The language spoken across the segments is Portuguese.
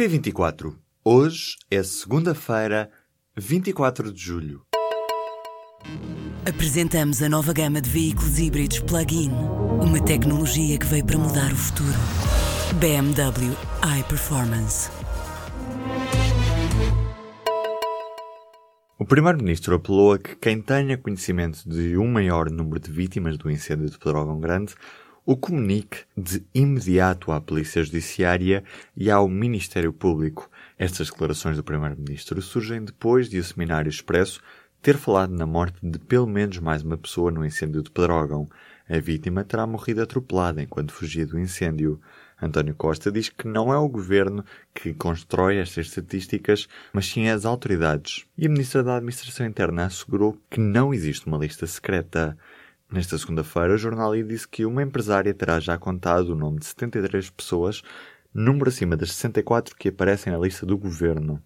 P24. Hoje é segunda-feira, 24 de julho. Apresentamos a nova gama de veículos híbridos plug-in. Uma tecnologia que veio para mudar o futuro. BMW iPerformance. O Primeiro-Ministro apelou a que quem tenha conhecimento de um maior número de vítimas do incêndio de Pedrógão Grande o comunique de imediato à Polícia Judiciária e ao Ministério Público. Estas declarações do Primeiro-Ministro surgem depois de o Seminário Expresso ter falado na morte de pelo menos mais uma pessoa no incêndio de Pedrógão. A vítima terá morrido atropelada enquanto fugia do incêndio. António Costa diz que não é o governo que constrói estas estatísticas, mas sim as autoridades. E a ministra da Administração Interna assegurou que não existe uma lista secreta. Nesta segunda-feira, o jornal disse que uma empresária terá já contado o nome de 73 pessoas, número acima das 64 que aparecem na lista do governo.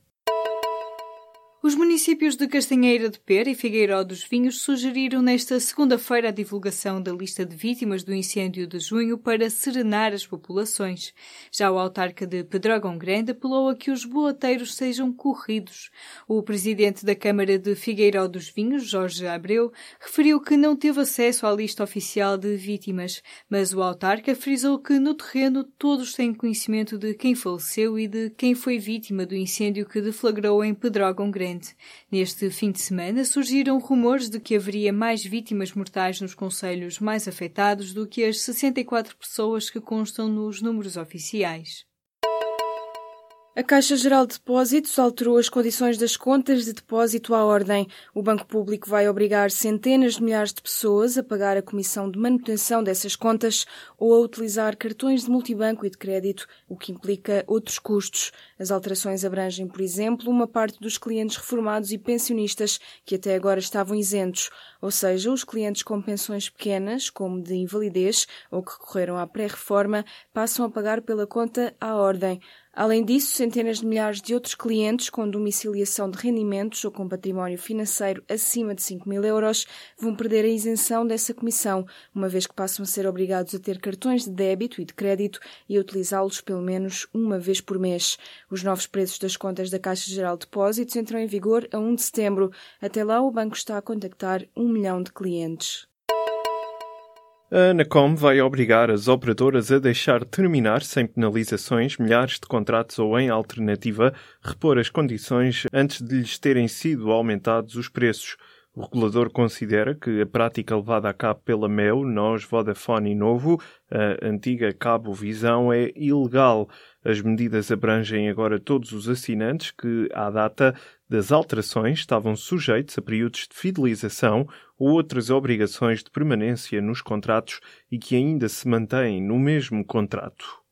Os municípios de Castanheira de Pera e Figueiró dos Vinhos sugeriram nesta segunda-feira a divulgação da lista de vítimas do incêndio de junho para serenar as populações. Já o autarca de Pedrógão Grande apelou a que os boateiros sejam corridos. O presidente da Câmara de Figueiró dos Vinhos, Jorge Abreu, referiu que não teve acesso à lista oficial de vítimas, mas o autarca frisou que no terreno todos têm conhecimento de quem faleceu e de quem foi vítima do incêndio que deflagrou em Pedrógão Grande. Neste fim de semana surgiram rumores de que haveria mais vítimas mortais nos conselhos mais afetados do que as 64 pessoas que constam nos números oficiais. A Caixa Geral de Depósitos alterou as condições das contas de depósito à ordem. O Banco Público vai obrigar centenas de milhares de pessoas a pagar a comissão de manutenção dessas contas ou a utilizar cartões de multibanco e de crédito, o que implica outros custos. As alterações abrangem, por exemplo, uma parte dos clientes reformados e pensionistas que até agora estavam isentos, ou seja, os clientes com pensões pequenas, como de invalidez ou que correram à pré-reforma, passam a pagar pela conta à ordem. Além disso, centenas de milhares de outros clientes com domiciliação de rendimentos ou com património financeiro acima de 5 mil euros vão perder a isenção dessa comissão, uma vez que passam a ser obrigados a ter cartões de débito e de crédito e a utilizá-los pelo menos uma vez por mês. Os novos preços das contas da Caixa Geral de Depósitos entram em vigor a 1 de setembro. Até lá, o banco está a contactar um milhão de clientes. A Anacom vai obrigar as operadoras a deixar terminar, sem penalizações, milhares de contratos ou, em alternativa, repor as condições antes de lhes terem sido aumentados os preços. O regulador considera que a prática levada a cabo pela MEU, Nós, Vodafone e Novo, a antiga Cabo Visão, é ilegal. As medidas abrangem agora todos os assinantes que, à data das alterações, estavam sujeitos a períodos de fidelização ou outras obrigações de permanência nos contratos e que ainda se mantêm no mesmo contrato.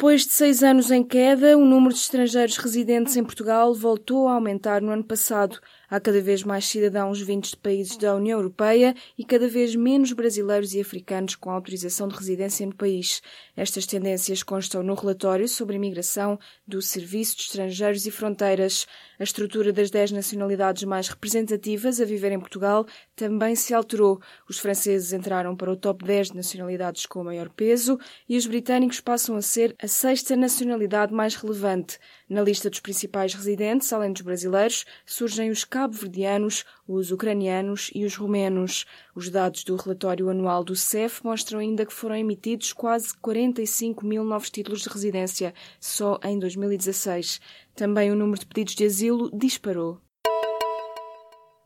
Depois de seis anos em queda, o número de estrangeiros residentes em Portugal voltou a aumentar no ano passado. Há cada vez mais cidadãos vindos de países da União Europeia e cada vez menos brasileiros e africanos com autorização de residência no país. Estas tendências constam no relatório sobre imigração do Serviço de Estrangeiros e Fronteiras. A estrutura das dez nacionalidades mais representativas a viver em Portugal também se alterou. Os franceses entraram para o top 10 de nacionalidades com maior peso e os britânicos passam a ser a sexta nacionalidade mais relevante. Na lista dos principais residentes, além dos brasileiros, surgem os cabo-verdianos, os ucranianos e os romenos. Os dados do relatório anual do CEF mostram ainda que foram emitidos quase 45 mil novos títulos de residência só em 2016. Também o número de pedidos de asilo disparou.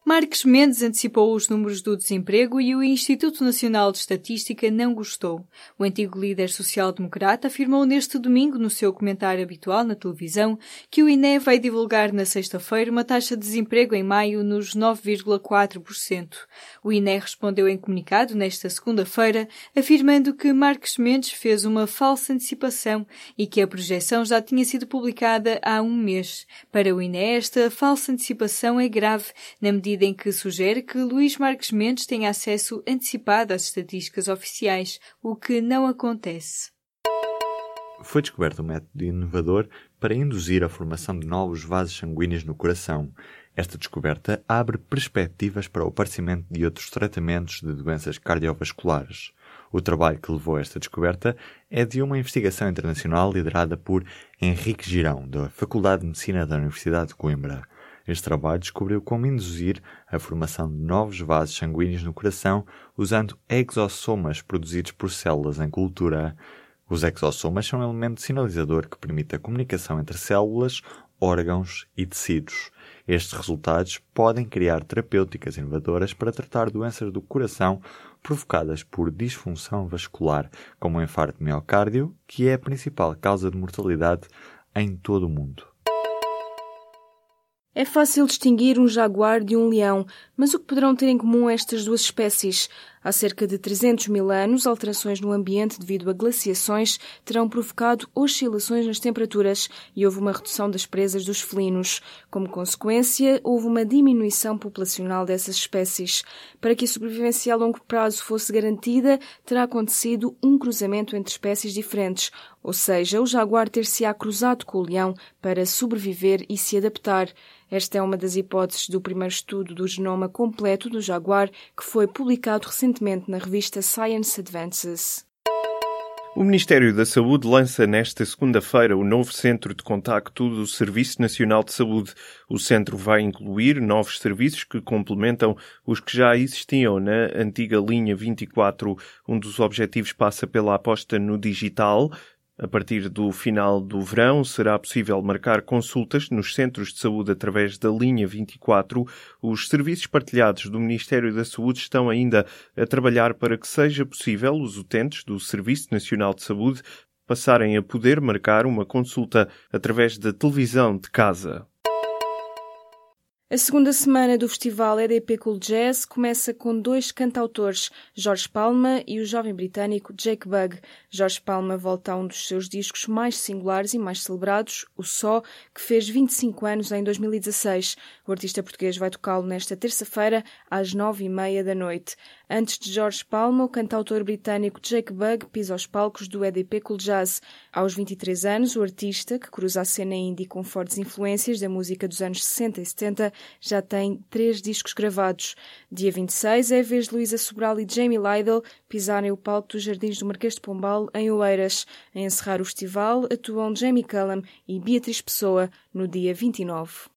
Marques Mendes antecipou os números do desemprego e o Instituto Nacional de Estatística não gostou. O antigo líder social-democrata afirmou neste domingo, no seu comentário habitual na televisão, que o INE vai divulgar na sexta-feira uma taxa de desemprego em maio nos 9,4%. O INE respondeu em comunicado nesta segunda-feira, afirmando que Marques Mendes fez uma falsa antecipação e que a projeção já tinha sido publicada há um mês. Para o INE, esta falsa antecipação é grave, na medida medida em que sugere que Luís Marques Mendes tenha acesso antecipado às estatísticas oficiais, o que não acontece. Foi descoberto um método inovador para induzir a formação de novos vasos sanguíneos no coração. Esta descoberta abre perspectivas para o aparecimento de outros tratamentos de doenças cardiovasculares. O trabalho que levou a esta descoberta é de uma investigação internacional liderada por Henrique Girão, da Faculdade de Medicina da Universidade de Coimbra. Este trabalho descobriu como induzir a formação de novos vasos sanguíneos no coração usando exossomas produzidos por células em cultura. Os exossomas são um elemento sinalizador que permite a comunicação entre células, órgãos e tecidos. Estes resultados podem criar terapêuticas inovadoras para tratar doenças do coração provocadas por disfunção vascular, como o infarto miocárdio, que é a principal causa de mortalidade em todo o mundo. É fácil distinguir um jaguar de um leão, mas o que poderão ter em comum estas duas espécies? Há cerca de 300 mil anos, alterações no ambiente devido a glaciações terão provocado oscilações nas temperaturas e houve uma redução das presas dos felinos. Como consequência, houve uma diminuição populacional dessas espécies. Para que a sobrevivência a longo prazo fosse garantida, terá acontecido um cruzamento entre espécies diferentes, ou seja, o jaguar ter-se-á cruzado com o leão para sobreviver e se adaptar. Esta é uma das hipóteses do primeiro estudo do genoma completo do jaguar, que foi publicado recentemente na revista Science Advances. O Ministério da Saúde lança nesta segunda-feira o novo Centro de Contacto do Serviço Nacional de Saúde. O centro vai incluir novos serviços que complementam os que já existiam na antiga linha 24. Um dos objetivos passa pela aposta no digital, a partir do final do verão, será possível marcar consultas nos centros de saúde através da linha 24. Os serviços partilhados do Ministério da Saúde estão ainda a trabalhar para que seja possível os utentes do Serviço Nacional de Saúde passarem a poder marcar uma consulta através da televisão de casa. A segunda semana do festival EDP Cool Jazz começa com dois cantautores, Jorge Palma e o jovem britânico Jake Bugg. Jorge Palma volta a um dos seus discos mais singulares e mais celebrados, O Só, que fez 25 anos em 2016. O artista português vai tocá-lo nesta terça-feira, às nove e meia da noite. Antes de Jorge Palma, o cantautor britânico Jake Bugg pisa os palcos do EDP Cool Jazz. Aos 23 anos, o artista, que cruza a cena indie com fortes influências da música dos anos 60 e 70, já tem três discos gravados. Dia 26 é a vez de Luísa Sobral e Jamie Lydell pisarem o palco dos Jardins do Marquês de Pombal, em Oeiras. A encerrar o festival atuam Jamie Cullum e Beatriz Pessoa no dia 29.